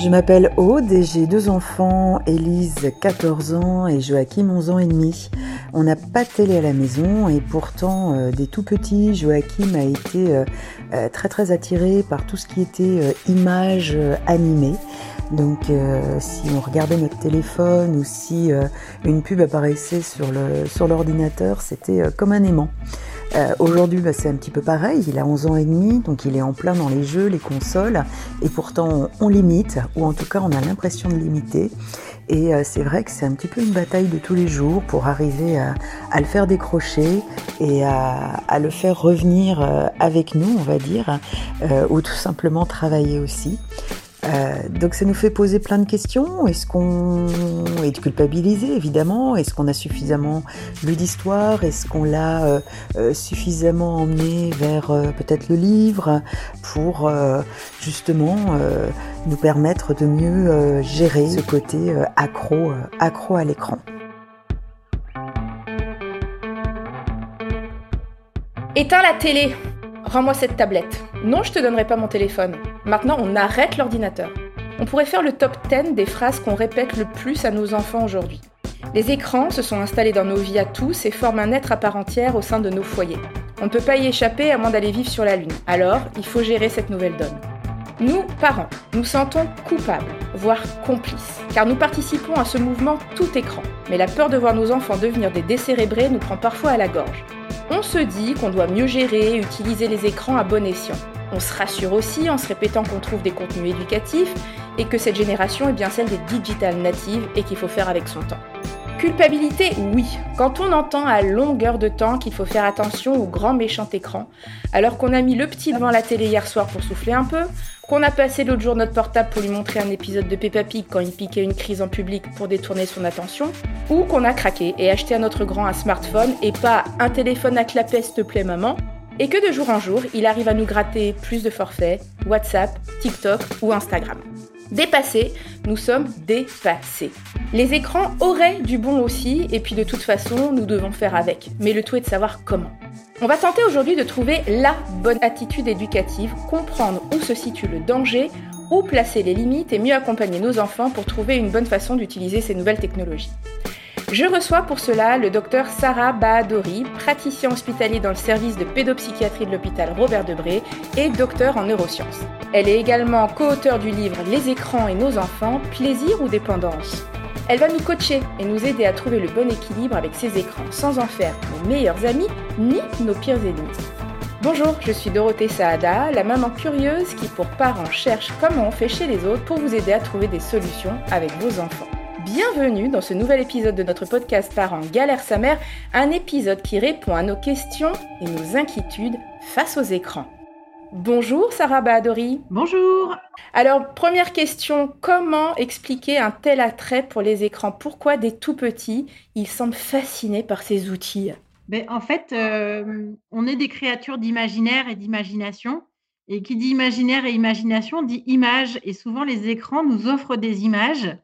Je m'appelle Aude et j'ai deux enfants, Élise 14 ans et Joachim 11 ans et demi. On n'a pas de télé à la maison et pourtant euh, des tout petits, Joachim a été euh, euh, très très attiré par tout ce qui était images animées. Donc si on regardait notre téléphone ou si une pub apparaissait sur l'ordinateur, c'était comme un aimant. Euh, aujourd'hui, bah, c'est un petit peu pareil. Il a 11 ans et demi, donc il est en plein dans les jeux, les consoles, et pourtant on, limite, ou en tout cas on a l'impression de limiter. Et euh, c'est vrai que c'est un petit peu une bataille de tous les jours pour arriver à, le faire décrocher et à, à le faire revenir euh, avec nous, on va dire, ou tout simplement travailler aussi. Euh, donc ça nous fait poser plein de questions. Est-ce qu'on est culpabilisé évidemment? Est-ce qu'on a suffisamment lu d'histoire? Est-ce qu'on l'a euh, euh, suffisamment emmené vers peut-être le livre pour justement nous permettre de mieux gérer ce côté accro, accro à l'écran? Éteins la télé Rends-moi cette tablette. Non, je te donnerai pas mon téléphone. Maintenant, on arrête l'ordinateur. On pourrait faire le top 10 des phrases qu'on répète le plus à nos enfants aujourd'hui. Les écrans se sont installés dans nos vies à tous et forment un être à part entière au sein de nos foyers. On ne peut pas y échapper à moins d'aller vivre sur la Lune. Alors, il faut gérer cette nouvelle donne. Nous, parents, nous sentons coupables, voire complices, car nous participons à ce mouvement tout écran. Mais la peur de voir nos enfants devenir des décérébrés nous prend parfois à la gorge. On se dit qu'on doit mieux gérer et utiliser les écrans à bon escient. On se rassure aussi en se répétant qu'on trouve des contenus éducatifs et que cette génération est bien celle des digital natives et qu'il faut faire avec son temps. Culpabilité, oui, quand on entend à longueur de temps qu'il faut faire attention au grand méchant écran, alors qu'on a mis le petit devant la télé hier soir pour souffler un peu, qu'on a passé l'autre jour notre portable pour lui montrer un épisode de Peppa Pig quand il piquait une crise en public pour détourner son attention, ou qu'on a craqué et acheté à notre grand un smartphone et pas un téléphone à clapet s'il te plaît maman, et que de jour en jour, il arrive à nous gratter plus de forfaits, WhatsApp, TikTok ou Instagram. Dépassés, nous sommes dépassés. Les écrans auraient du bon aussi, et puis de toute façon, nous devons faire avec. Mais le tout est de savoir comment. On va tenter aujourd'hui de trouver la bonne attitude éducative, comprendre où se situe le danger, où placer les limites et mieux accompagner nos enfants pour trouver une bonne façon d'utiliser ces nouvelles technologies. Je reçois pour cela le docteur Sarah Bahadori, praticien hospitalier dans le service de pédopsychiatrie de l'hôpital Robert Debré et docteur en neurosciences. Elle est également co-auteure du livre Les écrans et nos enfants, plaisir ou dépendance elle va nous coacher et nous aider à trouver le bon équilibre avec ces écrans sans en faire nos meilleurs amis ni nos pires ennemis. Bonjour, je suis Dorothée Saada, la maman curieuse qui pour parents cherche comment on fait chez les autres pour vous aider à trouver des solutions avec vos enfants. Bienvenue dans ce nouvel épisode de notre podcast Parents Galère sa mère, un épisode qui répond à nos questions et nos inquiétudes face aux écrans. Bonjour Sarah Bahadori. Bonjour. Alors, première question, comment expliquer un tel attrait pour les écrans? Pourquoi des tout petits, ils semblent fascinés par ces outils? Ben, En fait, euh, on est des créatures d'imaginaire et d'imagination. Et qui dit imaginaire et imagination dit image. Et souvent, les écrans nous offrent des images.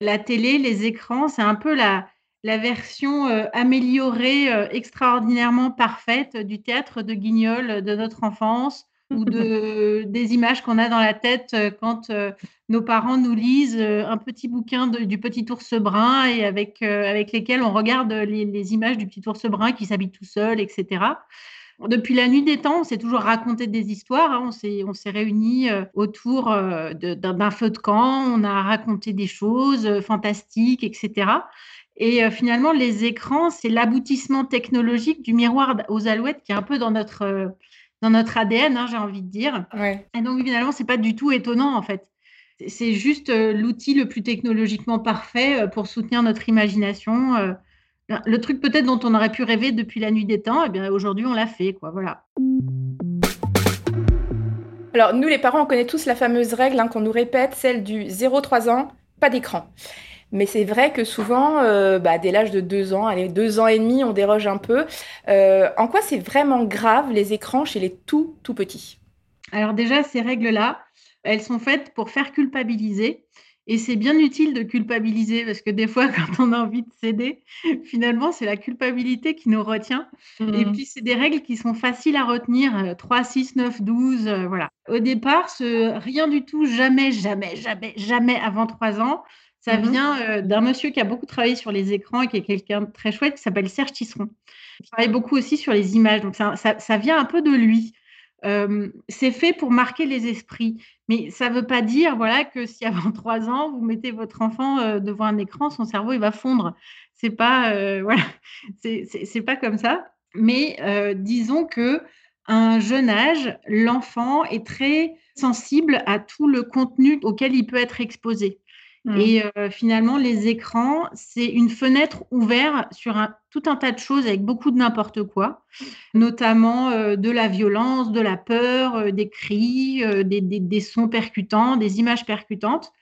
La télé, les écrans, c'est un peu la, la version euh, améliorée, euh, extraordinairement parfaite du théâtre de Guignol de notre enfance ou de, des images qu'on a dans la tête euh, quand euh, nos parents nous lisent euh, un petit bouquin du petit ours brun et avec, avec lesquels on regarde les, images du petit ours brun qui s'habille tout seul, etc. Depuis la nuit des temps, on s'est toujours raconté des histoires. Hein. On s'est réunis autour d'un feu de camp. On a raconté des choses fantastiques, etc. Et finalement, les écrans, c'est l'aboutissement technologique du miroir aux alouettes qui est un peu dans notre dans notre ADN, hein, j'ai envie de dire. Et donc, finalement, c'est pas du tout étonnant, en fait. C'est juste euh, l'outil le plus technologiquement parfait euh, pour soutenir notre imagination. Euh. le truc peut-être dont on aurait pu rêver depuis la nuit des temps, et eh bien aujourd'hui on l'a fait, quoi. Voilà. Alors nous les parents, on connaît tous la fameuse règle hein, qu'on nous répète, celle du 0-3 ans, pas d'écran. Mais c'est vrai que souvent, euh, bah, dès l'âge de deux ans, allez, deux ans et demi, on déroge un peu. Euh, en quoi c'est vraiment grave les écrans chez les tout, tout petits? Alors déjà, ces règles-là, elles sont faites pour faire culpabiliser Et c'est bien utile de culpabiliser parce que des fois, quand on a envie de céder, finalement, c'est la culpabilité qui nous retient. Et mmh. puis, c'est des règles qui sont faciles à retenir 3, 6, 9, 12. voilà. Au départ, ce, rien du tout, jamais, jamais, jamais, jamais avant 3 ans. Ça mmh vient euh, d'un monsieur qui a beaucoup travaillé sur les écrans et qui est quelqu'un de très chouette qui s'appelle Serge Tisseron. Il travaille beaucoup aussi sur les images. Donc, ça, ça vient un peu de lui c'est fait pour marquer les esprits. Mais ça ne veut pas dire voilà, que si avant trois ans, vous mettez votre enfant devant un écran, son cerveau il va fondre. Ce n'est pas, voilà, c'est pas comme ça. Mais disons que un jeune âge, l'enfant est très sensible à tout le contenu auquel il peut être exposé. Mmh. Et finalement, les écrans, c'est une fenêtre ouverte sur un, tout un tas de choses avec beaucoup de n'importe quoi, notamment de la violence, de la peur, des cris, des, sons percutants, des images percutantes,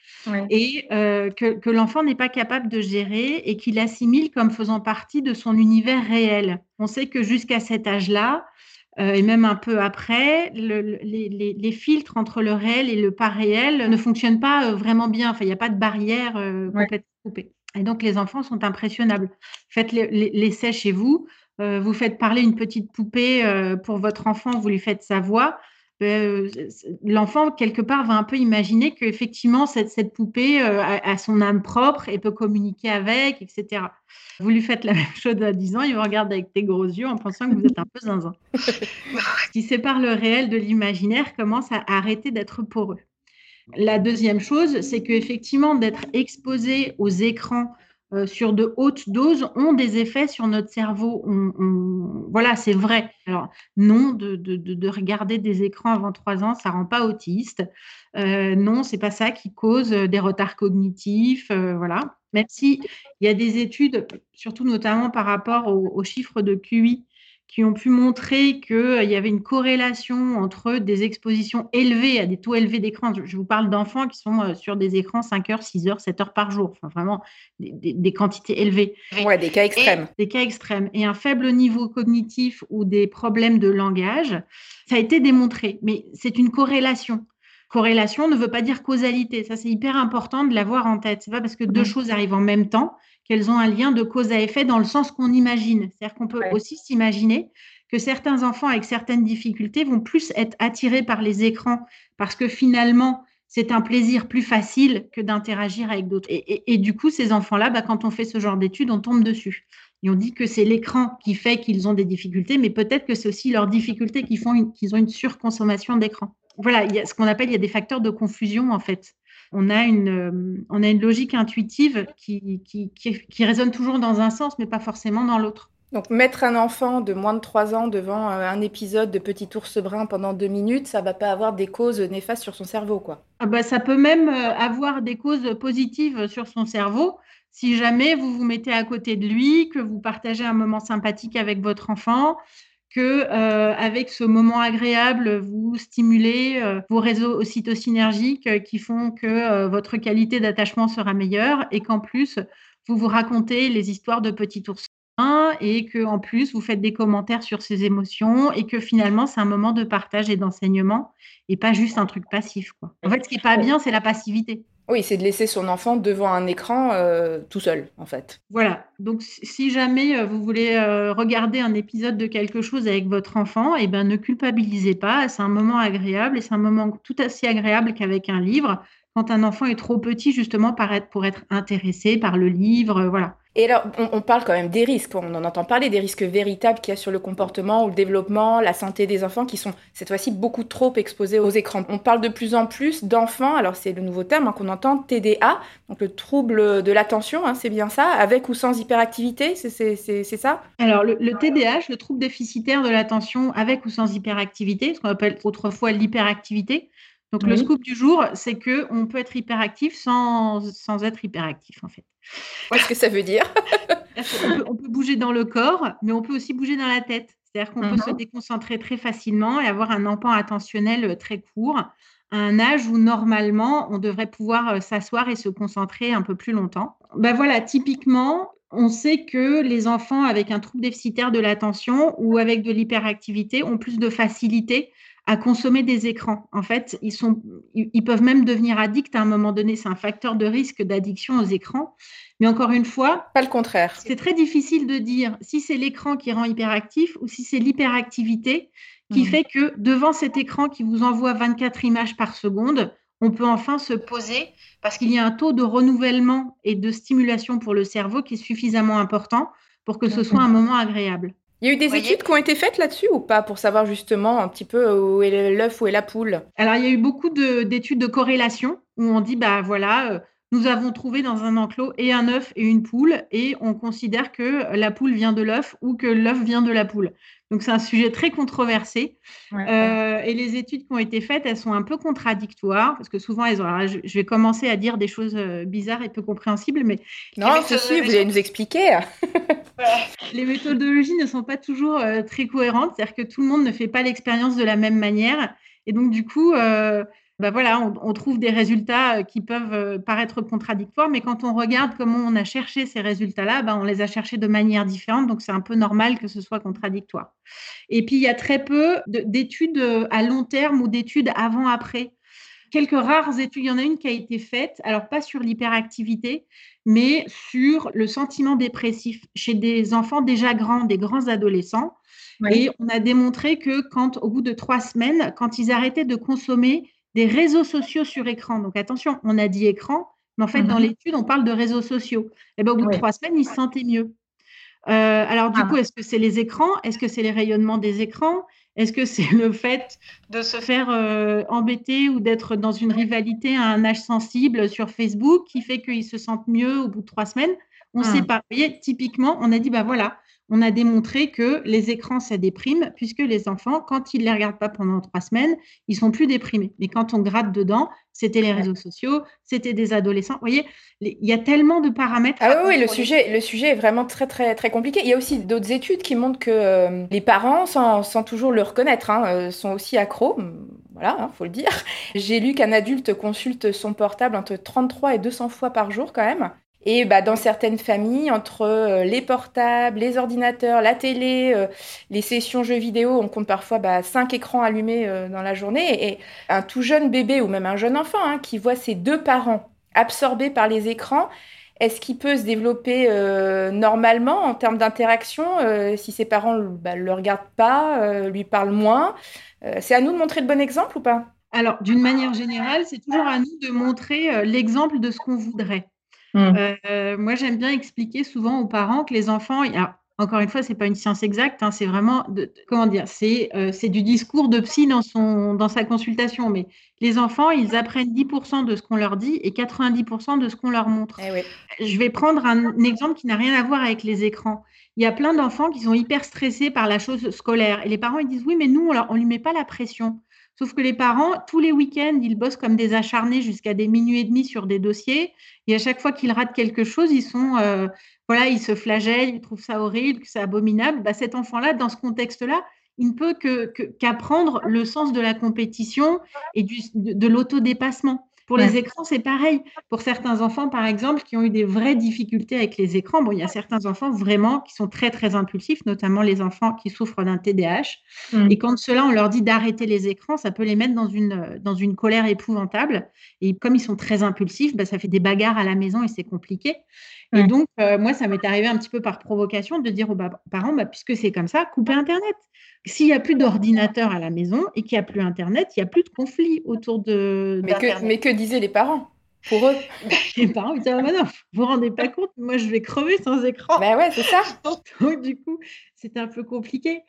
et que, que l'enfant n'est pas capable de gérer et qu'il assimile comme faisant partie de son univers réel. On sait que jusqu'à cet âge-là, euh, et même un peu après, les, filtres entre le réel et le pas réel ne fonctionnent pas euh, vraiment bien. Enfin, il n'y a pas de barrière euh, complètement coupée. Et donc, les enfants sont impressionnables. Faites l'essai chez vous. vous faites parler une petite poupée pour votre enfant, vous lui faites sa voix. Euh, l'enfant, quelque part, va un peu imaginer qu'effectivement, cette, cette poupée euh, a, son âme propre et peut communiquer avec, etc. Vous lui faites la même chose à 10 ans, il vous regarde avec des gros yeux en pensant que vous êtes un peu zinzin. Ce qui sépare le réel de l'imaginaire commence à arrêter d'être poreux. La deuxième chose, c'est qu'effectivement, d'être exposé aux écrans euh, sur de hautes doses ont des effets sur notre cerveau. Voilà, c'est vrai. Alors, non, de, regarder des écrans avant trois ans, ça rend pas autiste. Euh, non, c'est pas ça qui cause des retards cognitifs. Euh, voilà. Même si il y a des études, surtout notamment par rapport aux chiffres de QI, qui ont pu montrer qu'il euh, y avait une corrélation entre des expositions élevées à des taux élevés d'écran. Je vous parle d'enfants qui sont euh, sur des écrans 5 heures, 6 heures, 7 heures par jour. Enfin, vraiment des, quantités élevées. Ouais, des cas extrêmes. des cas extrêmes. Et un faible niveau cognitif ou des problèmes de langage, ça a été démontré. Mais c'est une corrélation. Corrélation ne veut pas dire causalité. Ça, c'est hyper important de l'avoir en tête. C'est pas parce que deux choses arrivent en même temps qu'elles ont un lien de cause à effet dans le sens qu'on imagine. C'est-à-dire qu'on peut aussi s'imaginer que certains enfants avec certaines difficultés vont plus être attirés par les écrans parce que finalement, c'est un plaisir plus facile que d'interagir avec d'autres. Et, du coup, ces enfants-là, bah, quand on fait ce genre d'études, on tombe dessus. Et on dit que c'est l'écran qui fait qu'ils ont des difficultés, mais peut-être que c'est aussi leurs difficultés qui font qu'ils ont une surconsommation d'écran. Voilà, il y a ce qu'on appelle, il y a des facteurs de confusion en fait on a une, euh, on a une logique intuitive qui, qui, résonne toujours dans un sens, mais pas forcément dans l'autre. Donc mettre un enfant de moins de 3 ans devant euh, un épisode de Petit ours brun pendant deux minutes, ça va pas avoir des causes néfastes sur son cerveau, quoi. Ah bah, ça peut même euh, avoir des causes positives sur son cerveau si jamais vous vous mettez à côté de lui, que vous partagez un moment sympathique avec votre enfant, que euh, avec ce moment agréable, vous stimulez euh, vos réseaux ocytocinergiques euh, qui font que votre qualité d'attachement sera meilleure et qu'en plus, vous vous racontez les histoires de petits oursins et que en plus, vous faites des commentaires sur ces émotions et que finalement, c'est un moment de partage et d'enseignement et pas juste un truc passif. Quoi. En fait, ce qui n'est pas bien, c'est la passivité. Oui, c'est de laisser son enfant devant un écran euh, tout seul, en fait. Voilà. Donc, si jamais euh, vous voulez euh, regarder un épisode de quelque chose avec votre enfant, eh ben, ne culpabilisez pas. C'est un moment agréable et c'est un moment tout aussi agréable qu'avec un livre. Quand un enfant est trop petit, justement, pour être intéressé par le livre, voilà. Et alors, on, parle quand même des risques. On en entend parler des risques véritables qu'il y a sur le comportement ou le développement, la santé des enfants qui sont cette fois-ci beaucoup trop exposés aux écrans. On parle de plus en plus d'enfants, alors c'est le nouveau terme hein, qu'on entend, TDA, donc le trouble de l'attention, hein, c'est bien ça, avec ou sans hyperactivité, c'est ça? Alors, le, le, TDAH, le trouble déficitaire de l'attention avec ou sans hyperactivité, ce qu'on appelle autrefois l'hyperactivité, donc, le scoop du jour, c'est qu'on peut être hyperactif sans, sans être hyperactif, en fait. Qu'est-ce que ça veut dire? On, peut, bouger dans le corps, mais on peut aussi bouger dans la tête. C'est-à-dire qu'on peut se mhm. déconcentrer très facilement et avoir un empan attentionnel euh, très court, à un âge où normalement on devrait pouvoir euh, s'asseoir et se concentrer un peu plus longtemps. Ben voilà, typiquement, on sait que les enfants avec un trouble déficitaire de l'attention ou avec de l'hyperactivité ont plus de facilité à consommer des écrans. En fait, ils, sont, ils peuvent même devenir addicts à un moment donné. C'est un facteur de risque d'addiction aux écrans. Mais encore une fois, pas le contraire. C'est très difficile de dire si c'est l'écran qui rend hyperactif ou si c'est l'hyperactivité qui mmh. fait que devant cet écran qui vous envoie 24 images par seconde, on peut enfin se poser parce qu'il y a un taux de renouvellement et de stimulation pour le cerveau qui est suffisamment important pour que ce soit un moment agréable. Il y a eu des études qui ont été faites là-dessus ou pas pour savoir justement un petit peu où est l'œuf, où est la poule? Alors, il y a eu beaucoup d'études de, corrélation où on dit, bah voilà, euh, nous avons trouvé dans un enclos et un œuf et une poule et on considère que la poule vient de l'œuf ou que l'œuf vient de la poule. Donc c'est un sujet très controversé. Euh, et les études qui ont été faites, elles sont un peu contradictoires parce que souvent, elles ont... je vais commencer à dire des choses euh, bizarres et peu compréhensibles, mais non, ceci, vous allez nous expliquer. les méthodologies ne sont pas toujours euh, très cohérentes, c'est-à-dire que tout le monde ne fait pas l'expérience de la même manière. Et donc, du coup, bah voilà, on, trouve des résultats euh, qui peuvent euh, paraître contradictoires, mais quand on regarde comment on a cherché ces résultats-là, bah on les a cherchés de manière différente, donc c'est un peu normal que ce soit contradictoire. Et puis, il y a très peu d'études euh, à long terme ou d'études avant-après. Quelques rares études, il y en a une qui a été faite, alors pas sur l'hyperactivité, mais sur le sentiment dépressif chez des enfants déjà grands, des grands adolescents. Et on a démontré que quand, au bout de trois semaines, quand ils arrêtaient de consommer des réseaux sociaux sur écran. Donc attention, on a dit écran, mais en fait, dans mhm. l'étude, on parle de réseaux sociaux. Et eh ben, au bout de trois semaines, ils se sentaient mieux. Euh, alors du ah. coup, est-ce que c'est les écrans? Est-ce que c'est les rayonnements des écrans? Est-ce que c'est le fait de se faire euh, embêter ou d'être dans une rivalité à un âge sensible sur Facebook qui fait qu'ils se sentent mieux au bout de trois semaines? On ne sait ah. pas. Vous voyez, typiquement, on a dit, bah voilà, on a démontré que les écrans, ça déprime, puisque les enfants, quand ils ne les regardent pas pendant trois semaines, ils sont plus déprimés. Mais quand on gratte dedans, c'était les réseaux sociaux, c'était des adolescents. Vous voyez, il y a tellement de paramètres. Ah oui, le sujet, le sujet est vraiment très, très, très compliqué. Il y a aussi d'autres études qui montrent que euh, les parents, sans, toujours le reconnaître, hein, euh, sont aussi accros. Voilà, il hein, faut le dire. J'ai lu qu'un adulte consulte son portable entre 33 et 200 fois par jour quand même. Et bah, dans certaines familles, entre euh, les portables, les ordinateurs, la télé, euh, les sessions jeux vidéo, on compte parfois bah, cinq écrans allumés euh, dans la journée. Et un tout jeune bébé ou même un jeune enfant hein, qui voit ses deux parents absorbés par les écrans, est-ce qu'il peut se développer normalement en termes d'interaction si ses parents ne bah, le regardent pas, lui parlent moins? C'est à nous de montrer le bon exemple ou pas? Alors, d'une manière générale, c'est toujours à nous de montrer l'exemple de ce qu'on voudrait. Mmh. Euh, moi, j'aime bien expliquer souvent aux parents que les enfants, encore une fois, ce n'est pas une science exacte, hein, c'est vraiment, comment dire, euh, c'est du discours de psy dans, son, dans sa consultation, mais les enfants, ils apprennent 10% de ce qu'on leur dit et 90% de ce qu'on leur montre. Eh Je vais prendre un, exemple qui n'a rien à voir avec les écrans. Il y a plein d'enfants qui sont hyper stressés par la chose scolaire et les parents, ils disent, oui, mais nous, on ne lui met pas la pression. Sauf que les parents, tous les week-ends, ils bossent comme des acharnés jusqu'à des minuit et demi sur des dossiers. Et à chaque fois qu'ils ratent quelque chose, ils sont, euh, voilà, ils se flagellent, ils trouvent ça horrible, que c'est abominable. Bah, cet enfant-là, dans ce contexte-là, il ne peut qu'apprendre le sens de la compétition et de l'autodépassement. Pour les écrans, c'est pareil. Pour certains enfants, par exemple, qui ont eu des vraies difficultés avec les écrans, bon, il y a certains enfants vraiment qui sont très, très impulsifs, notamment les enfants qui souffrent d'un TDAH. Mmh. Et quand cela, on leur dit d'arrêter les écrans, ça peut les mettre dans une, dans une colère épouvantable. Et comme ils sont très impulsifs, bah, ça fait des bagarres à la maison et c'est compliqué. Et donc, euh, moi, ça m'est arrivé un petit peu par provocation de dire aux parents, bah, puisque c'est comme ça, coupez Internet. S'il n'y a plus d'ordinateur à la maison et qu'il n'y a plus Internet, il n'y a plus de conflit autour de. Mais que, mais que disaient les parents? Pour eux? Les parents, disaient, ah, bah non, vous vous rendez pas compte, moi, je vais crever sans écran. Ben ouais, c'est ça. donc, du coup, c'était un peu compliqué.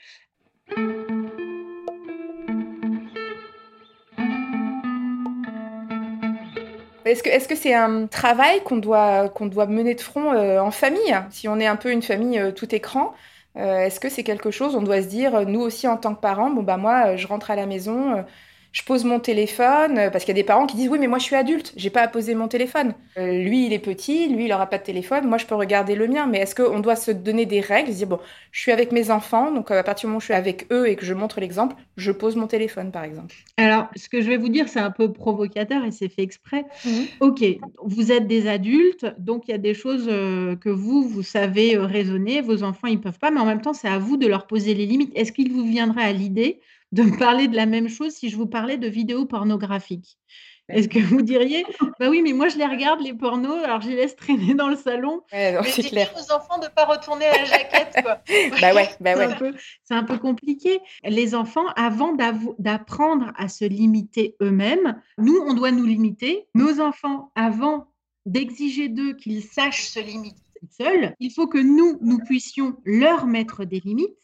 Est-ce que est-ce c'est un travail qu'on doit doit mener de front euh, en famille? Si on est un peu une famille euh, tout écran, euh, est-ce que c'est quelque chose on doit se dire nous aussi en tant que parents Bon bah moi je rentre à la maison je pose mon téléphone, euh, parce qu'il y a des parents qui disent oui mais moi je suis adulte, j'ai pas à poser mon téléphone. Euh, lui il est petit, lui il aura pas de téléphone, moi je peux regarder le mien. Mais est-ce qu'on doit se donner des règles, se dire bon je suis avec mes enfants, donc euh, à partir du moment où je suis avec eux et que je montre l'exemple, je pose mon téléphone par exemple. Alors ce que je vais vous dire c'est un peu provocateur et c'est fait exprès. Mhm. Ok, vous êtes des adultes, donc il y a des choses que vous vous savez raisonner, vos enfants ils peuvent pas, mais en même temps c'est à vous de leur poser les limites. Est-ce qu'il vous viendrait à l'idée de me parler de la même chose si je vous parlais de vidéos pornographiques est-ce que vous diriez, bah oui, mais moi je les regarde les pornos, alors je les laisse traîner dans le salon. Ouais, c'est clair. aux enfants de ne pas retourner à la jaquette. Quoi. bah ouais, bah ouais. C'est un, peu compliqué. Les enfants, avant d'apprendre à se limiter eux-mêmes, nous, on doit nous limiter. Nos enfants, avant d'exiger d'eux qu'ils sachent se limiter seuls, il faut que nous, nous puissions leur mettre des limites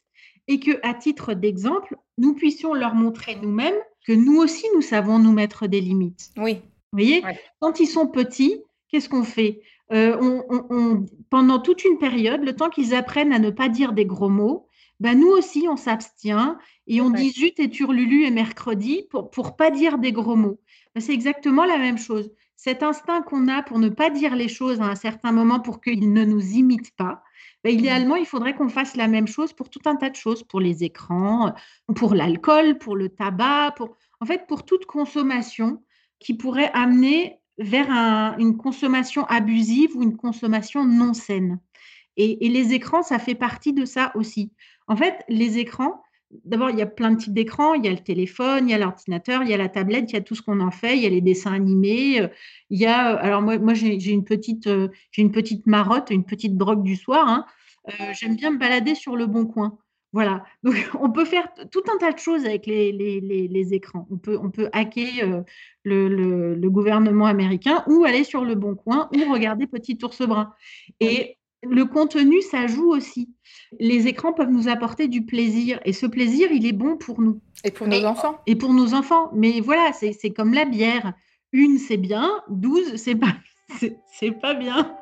et que, à titre d'exemple, nous puissions leur montrer nous-mêmes que nous aussi, nous savons nous mettre des limites. Oui. Vous voyez, quand ils sont petits, qu'est-ce qu'on fait? Euh, on, Pendant toute une période, le temps qu'ils apprennent à ne pas dire des gros mots, ben nous aussi, on s'abstient et on dit zut et turlulu et mercredi pour ne pas dire des gros mots. Ben, c'est exactement la même chose. Cet instinct qu'on a pour ne pas dire les choses à un certain moment pour qu'ils ne nous imitent pas, ben, idéalement, il faudrait qu'on fasse la même chose pour tout un tas de choses, pour les écrans, pour l'alcool, pour le tabac, pour, en fait, pour toute consommation qui pourrait amener vers une consommation abusive ou une consommation non saine. Et, les écrans, ça fait partie de ça aussi. En fait, les écrans, d'abord, il y a plein de types d'écrans. Il y a le téléphone, il y a l'ordinateur, il y a la tablette, il y a tout ce qu'on en fait. Il y a les dessins animés. Il y a, alors moi, moi j'ai une petite, j'ai une petite marotte, une petite drogue du soir. Hein. Euh, j'aime bien me balader sur le bon coin. Voilà, donc on peut faire tout un tas de choses avec les, les, écrans. On peut, on peut hacker euh, le, le, gouvernement américain ou aller sur le bon coin ou regarder Petit ours brun. Et le contenu, ça joue aussi. Les écrans peuvent nous apporter du plaisir et ce plaisir, il est bon pour nous. Et pour nos enfants. Et pour nos enfants. Mais voilà, c'est comme la bière. Une, c'est bien. Douze, c'est pas, c'est pas bien.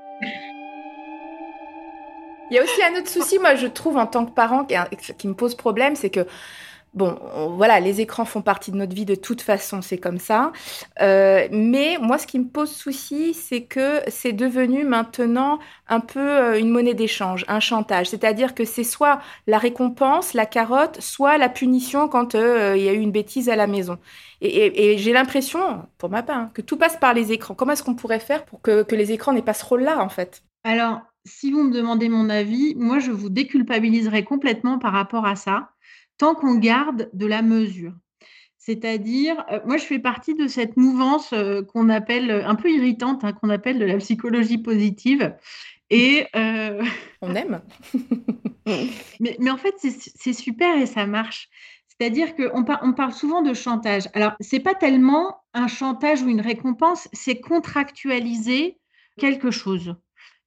Il y a aussi un autre souci, moi, je trouve, en tant que parent, qui, me pose problème, c'est que Bon, voilà, les écrans font partie de notre vie de toute façon, c'est comme ça. Euh, mais moi, ce qui me pose souci, c'est que c'est devenu maintenant un peu euh, une monnaie d'échange, un chantage. C'est-à-dire que c'est soit la récompense, la carotte, soit la punition quand euh, il y a eu une bêtise à la maison. Et, j'ai l'impression, pour ma part, hein, que tout passe par les écrans. Comment est-ce qu'on pourrait faire pour que, que les écrans n'aient pas ce rôle-là, en fait? Alors, si vous me demandez mon avis, moi, je vous déculpabiliserai complètement par rapport à ça, tant qu'on garde de la mesure. C'est-à-dire, euh, moi, je fais partie de cette mouvance euh, qu'on appelle, un peu irritante, hein, qu'on appelle de la psychologie positive. Et euh, on aime. mais, en fait, c'est super et ça marche. C'est-à-dire qu'on on parle souvent de chantage. Alors, ce n'est pas tellement un chantage ou une récompense, c'est contractualiser quelque chose.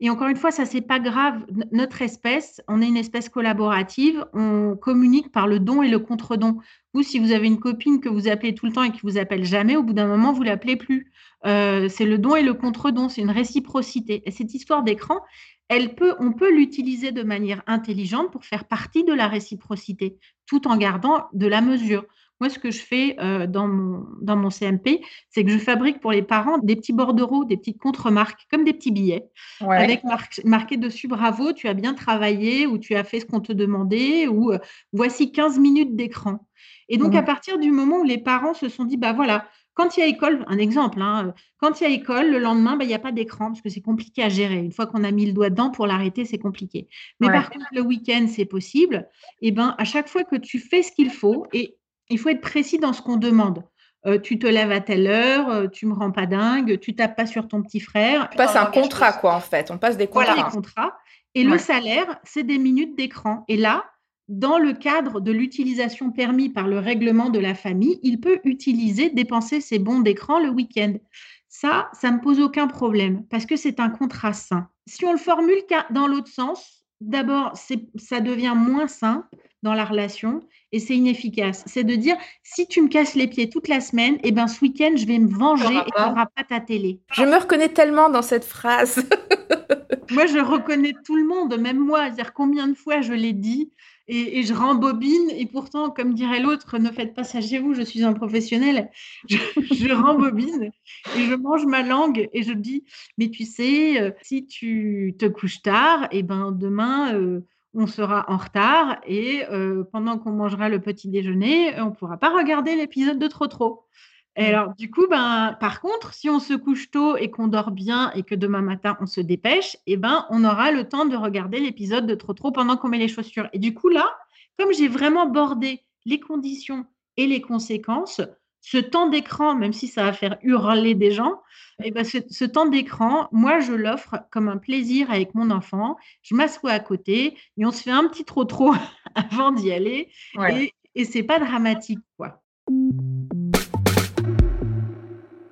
Et encore une fois, ça, c'est pas grave. Notre espèce, on est une espèce collaborative. On communique par le don et le contre-don. Vous, si vous avez une copine que vous appelez tout le temps et qui vous appelle jamais, au bout d'un moment, vous l'appelez plus. Euh, c'est le don et le contre-don. C'est une réciprocité. Et cette histoire d'écran, elle peut, on peut l'utiliser de manière intelligente pour faire partie de la réciprocité, tout en gardant de la mesure. Moi, ce que je fais euh, dans, mon, dans mon CMP, c'est que je fabrique pour les parents des petits bordereaux, des petites contre-marques, comme des petits billets, avec marqué dessus bravo, tu as bien travaillé, ou tu as fait ce qu'on te demandait, ou euh, voici 15 minutes d'écran. Et donc, à mmh. partir du moment où les parents se sont dit, bah voilà, quand il y a école, un exemple, hein, quand il y a école, le lendemain, bah, il n'y a pas d'écran parce que c'est compliqué à gérer. Une fois qu'on a mis le doigt dedans, pour l'arrêter, c'est compliqué. Mais par contre, le week-end, c'est possible. Et ben, à chaque fois que tu fais ce qu'il faut, et il faut être précis dans ce qu'on demande. Euh, tu te lèves à telle heure, euh, tu me rends pas dingue, tu tapes pas sur ton petit frère. On passe un contrat, quoi, en fait. On passe des contrats. Voilà, des contrats. Et le salaire, c'est des minutes d'écran. Et là, dans le cadre de l'utilisation permis par le règlement de la famille, il peut utiliser, dépenser ses bons d'écran le week-end. Ça, ça ne me pose aucun problème parce que c'est un contrat sain. Si on le formule dans l'autre sens, d'abord, ça devient moins sain dans la relation et c'est inefficace. C'est de dire si tu me casses les pieds toute la semaine, et eh ben ce week-end je vais me venger et tu n'auras pas ta télé. Je me reconnais tellement dans cette phrase. moi, je reconnais tout le monde, même moi. dire combien de fois je l'ai dit et, je rembobine. Et pourtant, comme dirait l'autre, ne faites pas ça chez vous, je suis un professionnel. Je, rembobine et je mange ma langue et je dis, mais tu sais, euh, si tu te couches tard, et eh ben demain, euh, on sera en retard et euh, pendant qu'on mangera le petit déjeuner, on ne pourra pas regarder l'épisode de Trop Trop. Et mmh. alors, du coup, ben, par contre, si on se couche tôt et qu'on dort bien et que demain matin on se dépêche, eh ben, on aura le temps de regarder l'épisode de Trop Trop pendant qu'on met les chaussures. Et du coup, là, comme j'ai vraiment bordé les conditions et les conséquences, ce temps d'écran, même si ça va faire hurler des gens, et eh ben ce, temps d'écran, moi, je l'offre comme un plaisir avec mon enfant. Je m'assois à côté et on se fait un petit trop-trop avant d'y aller. Et, et c'est pas dramatique, quoi.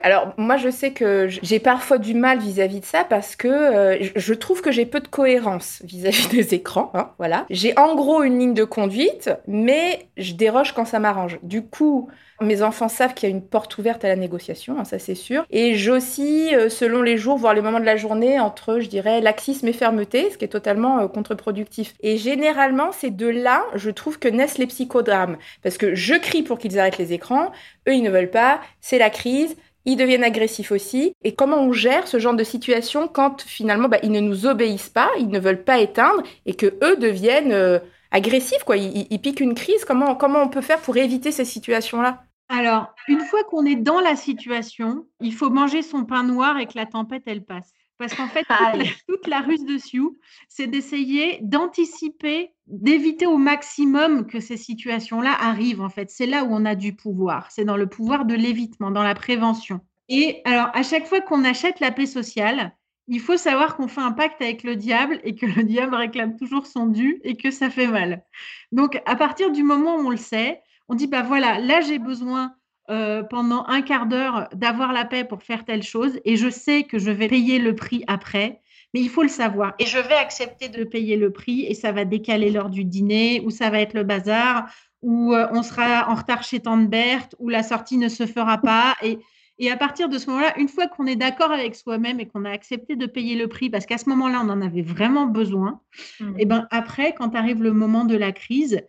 Alors moi je sais que j'ai parfois du mal vis-à-vis de ça parce que euh, je trouve que j'ai peu de cohérence vis-à-vis des écrans. Hein, voilà, j'ai en gros une ligne de conduite, mais je déroge quand ça m'arrange. Du coup, mes enfants savent qu'il y a une porte ouverte à la négociation, hein, ça c'est sûr. Et j'oscille euh, selon les jours, voire les moments de la journée, entre, je dirais, laxisme et fermeté, ce qui est totalement euh, contre-productif. Et généralement, c'est de là, je trouve que naissent les psychodrames. Parce que je crie pour qu'ils arrêtent les écrans, eux ils ne veulent pas, c'est la crise, ils deviennent agressifs aussi. Et comment on gère ce genre de situation quand finalement bah, ils ne nous obéissent pas, ils ne veulent pas éteindre et que eux deviennent euh, agressifs, quoi. Ils, piquent une crise. Comment, comment on peut faire pour éviter ces situations-là? Alors, une fois qu'on est dans la situation, il faut manger son pain noir et que la tempête, elle passe. Parce qu'en fait, toute la, ruse de Sioux, c'est d'essayer d'anticiper, d'éviter au maximum que ces situations-là arrivent. En fait, c'est là où on a du pouvoir. C'est dans le pouvoir de l'évitement, dans la prévention. Et alors, à chaque fois qu'on achète la paix sociale, il faut savoir qu'on fait un pacte avec le diable et que le diable réclame toujours son dû et que ça fait mal. Donc, à partir du moment où on le sait, on dit, bah voilà, là j'ai besoin euh, pendant un quart d'heure d'avoir la paix pour faire telle chose et je sais que je vais payer le prix après, mais il faut le savoir. Et je vais accepter de payer le prix et ça va décaler l'heure du dîner ou ça va être le bazar ou euh, on sera en retard chez Tante Berthe ou la sortie ne se fera pas. Et, et à partir de ce moment-là, une fois qu'on est d'accord avec soi-même et qu'on a accepté de payer le prix, parce qu'à ce moment-là, on en avait vraiment besoin, mmh. et ben après, quand arrive le moment de la crise,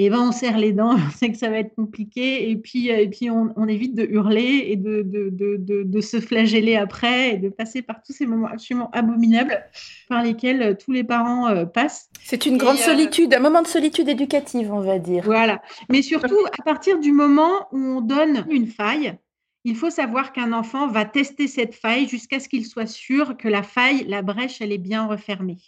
et ben on serre les dents, on sait que ça va être compliqué, et puis, euh, et puis on, évite de hurler et de, de, de, de, se flageller après et de passer par tous ces moments absolument abominables par lesquels euh, tous les parents euh, passent. C'est une grande solitude, un moment de solitude éducative, on va dire. Voilà, mais surtout à partir du moment où on donne une faille, il faut savoir qu'un enfant va tester cette faille jusqu'à ce qu'il soit sûr que la faille, la brèche, elle est bien refermée.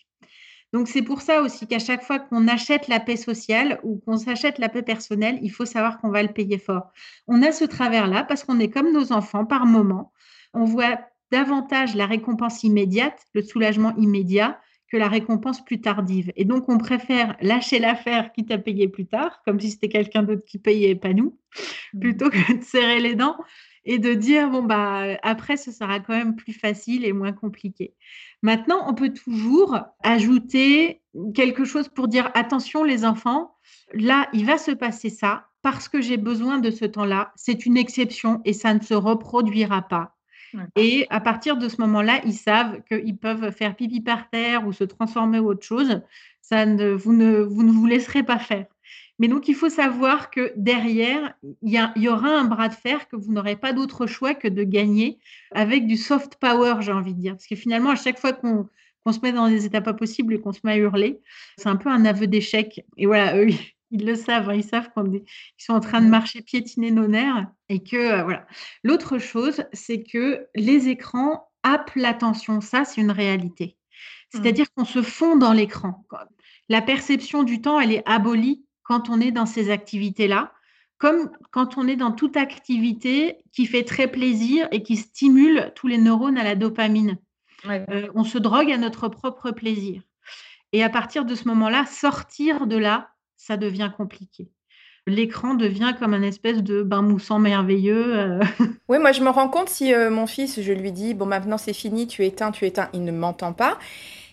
Donc c'est pour ça aussi qu'à chaque fois qu'on achète la paix sociale ou qu'on s'achète la paix personnelle, il faut savoir qu'on va le payer fort. On a ce travers-là parce qu'on est comme nos enfants par moment. On voit davantage la récompense immédiate, le soulagement immédiat, que la récompense plus tardive. Et donc, on préfère lâcher l'affaire quitte à payer plus tard, comme si c'était quelqu'un d'autre qui payait et pas nous, mmh. plutôt que de serrer les dents et de dire, bon, bah, après, ce sera quand même plus facile et moins compliqué. Maintenant, on peut toujours ajouter quelque chose pour dire, attention les enfants, là, il va se passer ça parce que j'ai besoin de ce temps-là. C'est une exception et ça ne se reproduira pas. Et à partir de ce moment-là, ils savent qu'ils peuvent faire pipi par terre ou se transformer ou autre chose. Ça ne, vous, ne, vous ne vous laisserez pas faire. Mais donc, il faut savoir que derrière, il y, aura un bras de fer que vous n'aurez pas d'autre choix que de gagner avec du soft power, j'ai envie de dire. Parce que finalement, à chaque fois qu'on se met dans des états pas possibles et qu'on se met à hurler, c'est un peu un aveu d'échec. Et voilà, eux, ils le savent, hein, ils savent qu'ils sont en train de marcher piétiner nos nerfs. Et que, euh, voilà. L'autre chose, c'est que les écrans happent l'attention. Ça, c'est une réalité. Mmh. C'est-à-dire qu'on se fond dans l'écran. La perception du temps, elle est abolie quand on est dans ces activités-là, comme quand on est dans toute activité qui fait très plaisir et qui stimule tous les neurones à la dopamine. Euh, on se drogue à notre propre plaisir. Et à partir de ce moment-là, sortir de là, ça devient compliqué. L'écran devient comme un espèce de bain moussant merveilleux. Euh. Oui, moi je me rends compte si euh, mon fils, je lui dis, bon maintenant c'est fini, tu éteins, tu éteins, il ne m'entend pas.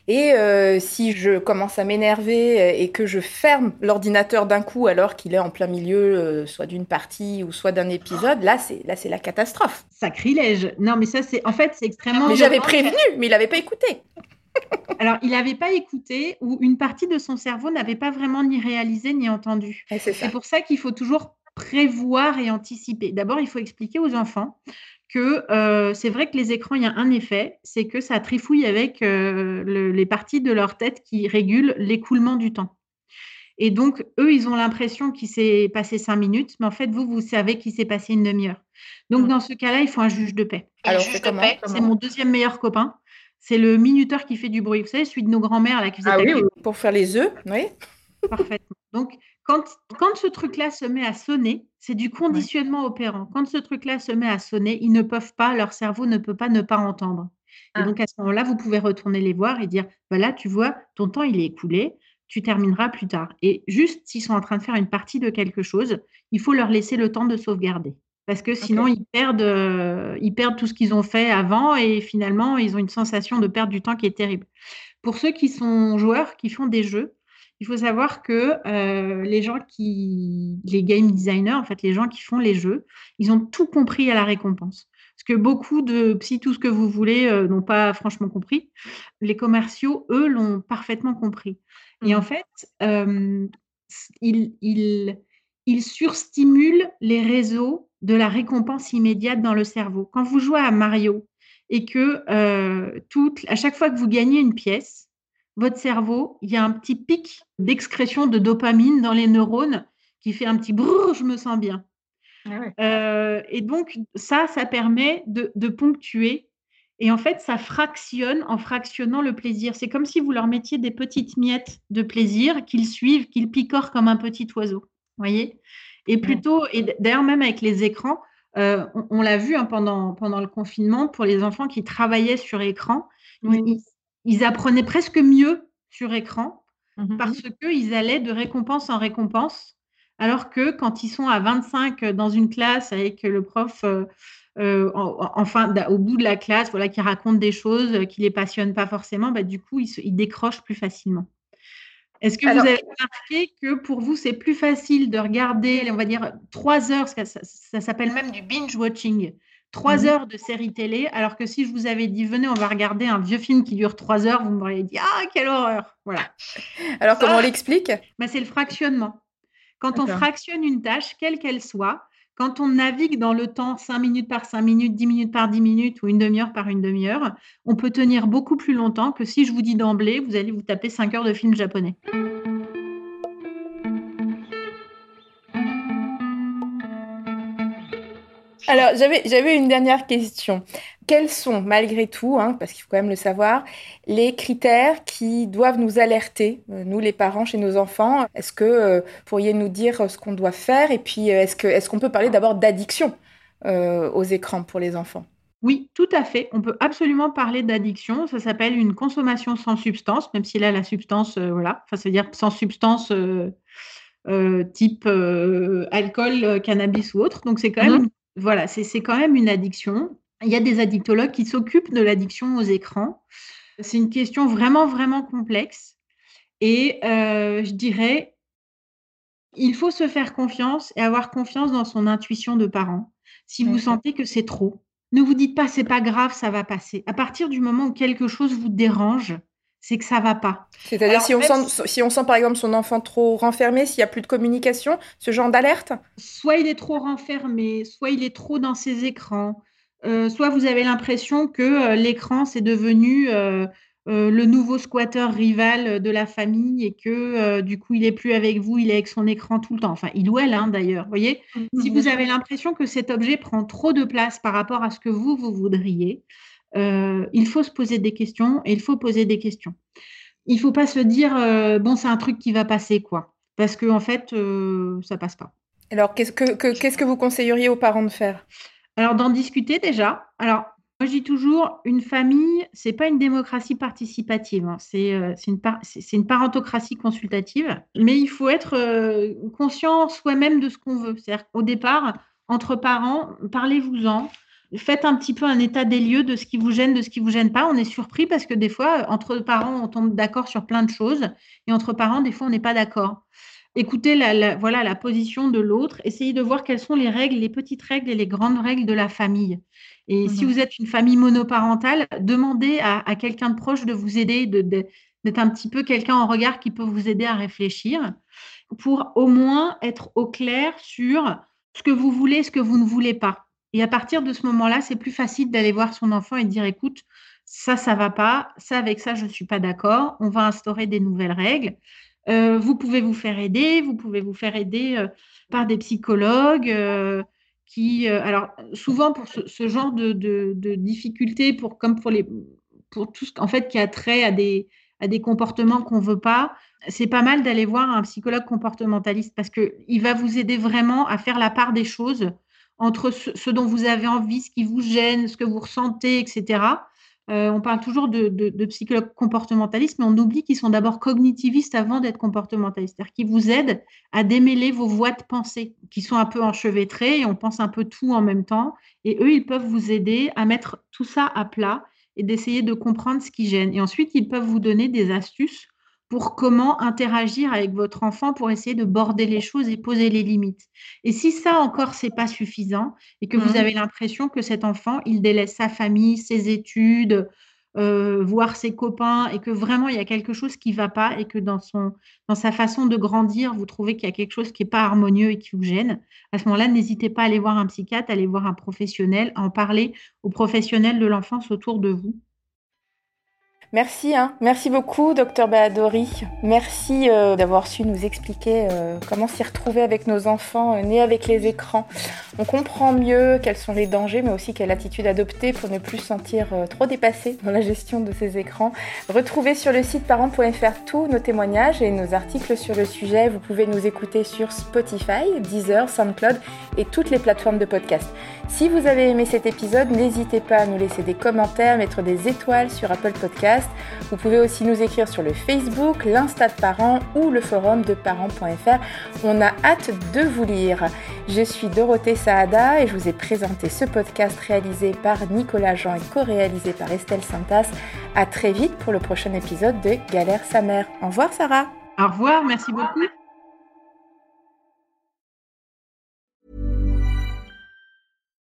Et euh, si je commence à m'énerver euh, et que je ferme l'ordinateur d'un coup alors qu'il est en plein milieu, euh, soit d'une partie ou soit d'un épisode, là c'est là c'est la catastrophe. Sacrilège. Non, mais ça c'est en fait c'est extrêmement. Mais j'avais prévenu, mais il n'avait pas écouté. Alors, il n'avait pas écouté ou une partie de son cerveau n'avait pas vraiment ni réalisé ni entendu. C'est pour ça qu'il faut toujours prévoir et anticiper. D'abord, il faut expliquer aux enfants que euh, c'est vrai que les écrans, il y a un effet, c'est que ça trifouille avec euh, les parties de leur tête qui régulent l'écoulement du temps. Et donc, eux, ils ont l'impression qu'il s'est passé cinq minutes, mais en fait, vous, vous savez qu'il s'est passé une demi-heure. Donc, mmh. dans ce cas-là, il faut un juge de paix. Alors, juge de paix, c'est mon deuxième meilleur copain. C'est le minuteur qui fait du bruit. Vous savez, celui de nos grands-mères là qui faisait ah, oui, pour faire les œufs, oui. Parfaitement. Donc, quand, quand ce truc-là se met à sonner, C'est du conditionnement opérant. Quand ce truc-là se met à sonner, ils ne peuvent pas, leur cerveau ne peut pas ne pas entendre. Et Ah. donc, à ce moment-là, vous pouvez retourner les voir et dire, bah là, tu vois, ton temps, il est écoulé, tu termineras plus tard. Et juste, s'ils sont en train de faire une partie de quelque chose, il faut leur laisser le temps de sauvegarder. Parce que sinon, ils perdent, euh, ils perdent tout ce qu'ils ont fait avant et finalement, ils ont une sensation de perdre du temps qui est terrible. Pour ceux qui sont joueurs, qui font des jeux, il faut savoir que euh, les gens qui, les game designers, en fait, les gens qui font les jeux, ils ont tout compris à la récompense. Parce que beaucoup de psy, tout ce que vous voulez, euh, n'ont pas franchement compris. Les commerciaux, eux, l'ont parfaitement compris. Et en Mhm. fait, euh, ils, ils, ils surstimulent les réseaux de la récompense immédiate dans le cerveau. Quand vous jouez à Mario et que toute, à chaque fois que vous gagnez une pièce, votre cerveau, il y a un petit pic d'excrétion de dopamine dans les neurones qui fait un petit brrr, je me sens bien. Ah ouais. Euh, et donc, ça, ça permet de, de ponctuer. Et en fait, ça fractionne en fractionnant le plaisir. C'est comme si vous leur mettiez des petites miettes de plaisir qu'ils suivent, qu'ils picorent comme un petit oiseau. voyez? Et plutôt, et d'ailleurs, même avec les écrans, euh, on, on l'a vu hein, pendant, pendant le confinement, pour les enfants qui travaillaient sur écran, Oui. ils, ils apprenaient presque mieux sur écran Mhm. parce qu'ils allaient de récompense en récompense. Alors que quand ils sont à 25 dans une classe avec le prof, euh, euh, en- au bout de la classe, voilà, qui raconte des choses euh, qui les passionnent pas forcément, bah, du coup, ils, se- ils décrochent plus facilement. Est-ce que Alors- vous avez remarqué que pour vous, c'est plus facile de regarder, on va dire, trois heures, ça s'appelle même du binge-watching, trois Mhm. heures de série télé, alors que si je vous avais dit, venez, on va regarder un vieux film qui dure trois heures, vous m'auriez dit, ah, quelle horreur Voilà. Alors, comment Ah. on l'explique? Bah, c'est le fractionnement. Quand on fractionne une tâche, quelle qu'elle soit, quand on navigue dans le temps 5 minutes par 5 minutes, 10 minutes par 10 minutes ou une demi-heure par une demi-heure, on peut tenir beaucoup plus longtemps que si je vous dis d'emblée, vous allez vous taper 5 heures de film japonais. Alors, j'avais, j'avais une dernière question. Quels sont, malgré tout, hein, parce qu'il faut quand même le savoir, les critères qui doivent nous alerter, euh, nous les parents, chez nos enfants? Est-ce que euh, vous pourriez nous dire euh, ce qu'on doit faire? Et puis, euh, est-ce que, est-ce qu'on peut parler d'abord d'addiction euh, aux écrans pour les enfants? Oui, tout à fait. On peut absolument parler d'addiction. Ça s'appelle une consommation sans substance, même si là, la substance, euh, voilà, enfin, ça veut dire sans substance euh, euh, type euh, alcool, euh, cannabis ou autre. Donc, c'est quand même, Mhm. une- voilà, c'est quand même une addiction. Il y a des addictologues qui s'occupent de l'addiction aux écrans. C'est une question vraiment, vraiment complexe. Et euh, je dirais, il faut se faire confiance et avoir confiance dans son intuition de parent. Si vous sentez que c'est trop, ne vous dites pas c'est pas grave, ça va passer. À partir du moment où quelque chose vous dérange, c'est que ça va pas. C'est-à-dire si on sent, si on sent par exemple son enfant trop renfermé, s'il n'y a plus de communication, ce genre d'alerte? Soit il est trop renfermé, soit il est trop dans ses écrans, euh, soit vous avez l'impression que euh, l'écran c'est devenu euh, euh, le nouveau squatter rival de la famille et que euh, du coup il est plus avec vous, il est avec son écran tout le temps. Enfin, il ou elle hein, d'ailleurs. Vous voyez, si vous avez l'impression que cet objet prend trop de place par rapport à ce que vous, vous voudriez, il faut se poser des questions et il faut poser des questions. Il ne faut pas se dire, euh, bon, c'est un truc qui va passer, quoi. Parce qu'en en fait, euh, ça passe pas. Alors, qu'est-ce que, que- qu'est-ce que vous conseilleriez aux parents de faire? Alors, d'en discuter déjà. Alors, moi, je dis toujours, une famille, c'est pas une démocratie participative, hein. c'est euh, c'est une, par- c'est- c'est une parentocratie consultative, mais il faut être euh, conscient soi-même de ce qu'on veut. C'est-à-dire qu'au départ, entre parents, parlez-vous-en, faites un petit peu un état des lieux de ce qui vous gêne, de ce qui vous gêne pas. On est surpris parce que des fois, entre parents, on tombe d'accord sur plein de choses, et entre parents, des fois, on n'est pas d'accord. Écoutez la, la- voilà, la position de l'autre, essayez de voir quelles sont les règles, les petites règles et les grandes règles de la famille. Et si Mhm. vous êtes une famille monoparentale, demandez à, à quelqu'un de proche de vous aider, de- de- d'être un petit peu quelqu'un en regard qui peut vous aider à réfléchir pour au moins être au clair sur ce que vous voulez, ce que vous ne voulez pas. Et à partir de ce moment-là, c'est plus facile d'aller voir son enfant et de dire, écoute, ça, ça va pas, ça, avec ça, je ne suis pas d'accord, on va instaurer des nouvelles règles. Euh, vous pouvez vous faire aider, vous pouvez vous faire aider euh, par des psychologues euh, qui, alors souvent pour ce, genre de, difficultés, pour, comme pour, les, pour tout ce fait, qui a trait à des, à des comportements qu'on veut pas, c'est pas mal d'aller voir un psychologue comportementaliste parce que il va vous aider vraiment à faire la part des choses entre ce, dont vous avez envie, ce qui vous gêne, ce que vous ressentez, etc. Euh, on parle toujours de, de, psychologues comportementalistes, mais on oublie qu'ils sont d'abord cognitivistes avant d'être comportementalistes, c'est-à-dire qu'ils vous aident à démêler vos voies de pensée qui sont un peu enchevêtrées et on pense un peu tout en même temps. Et eux, ils peuvent vous aider à mettre tout ça à plat et d'essayer de comprendre ce qui gêne. Et ensuite, ils peuvent vous donner des astuces pour comment interagir avec votre enfant pour essayer de border les choses et poser les limites. Et si ça encore, c'est pas suffisant et que vous mmh. avez l'impression que cet enfant, il délaisse sa famille, ses études, euh, voir ses copains et que vraiment il y a quelque chose qui va pas et que dans, son, dans sa façon de grandir, vous trouvez qu'il y a quelque chose qui n'est pas harmonieux et qui vous gêne, à ce moment-là, n'hésitez pas à aller voir un psychiatre, à aller voir un professionnel, à en parler aux professionnels de l'enfance autour de vous Merci, hein. merci beaucoup, docteur Bahadori. Merci euh, d'avoir su nous expliquer euh, comment s'y retrouver avec nos enfants euh, nés avec les écrans. On comprend mieux quels sont les dangers, mais aussi quelle attitude adopter pour ne plus se sentir trop dépassé dans la gestion de ces écrans. Retrouvez sur le site parents.fr tous nos témoignages et nos articles sur le sujet. Vous pouvez nous écouter sur Spotify, Deezer, SoundCloud et toutes les plateformes de podcast. Si vous avez aimé cet épisode, n'hésitez pas à nous laisser des commentaires, mettre des étoiles sur Apple Podcast. Vous pouvez aussi nous écrire sur le Facebook, l'Insta de parents ou le forum de parents.fr. On a hâte de vous lire. Je suis Dorothée Saada et je vous ai présenté ce podcast réalisé par Nicolas Jean et co-réalisé par Estelle Santas. À très vite pour le prochain épisode de Galère sa mère. Au revoir Sarah. Au revoir, merci beaucoup.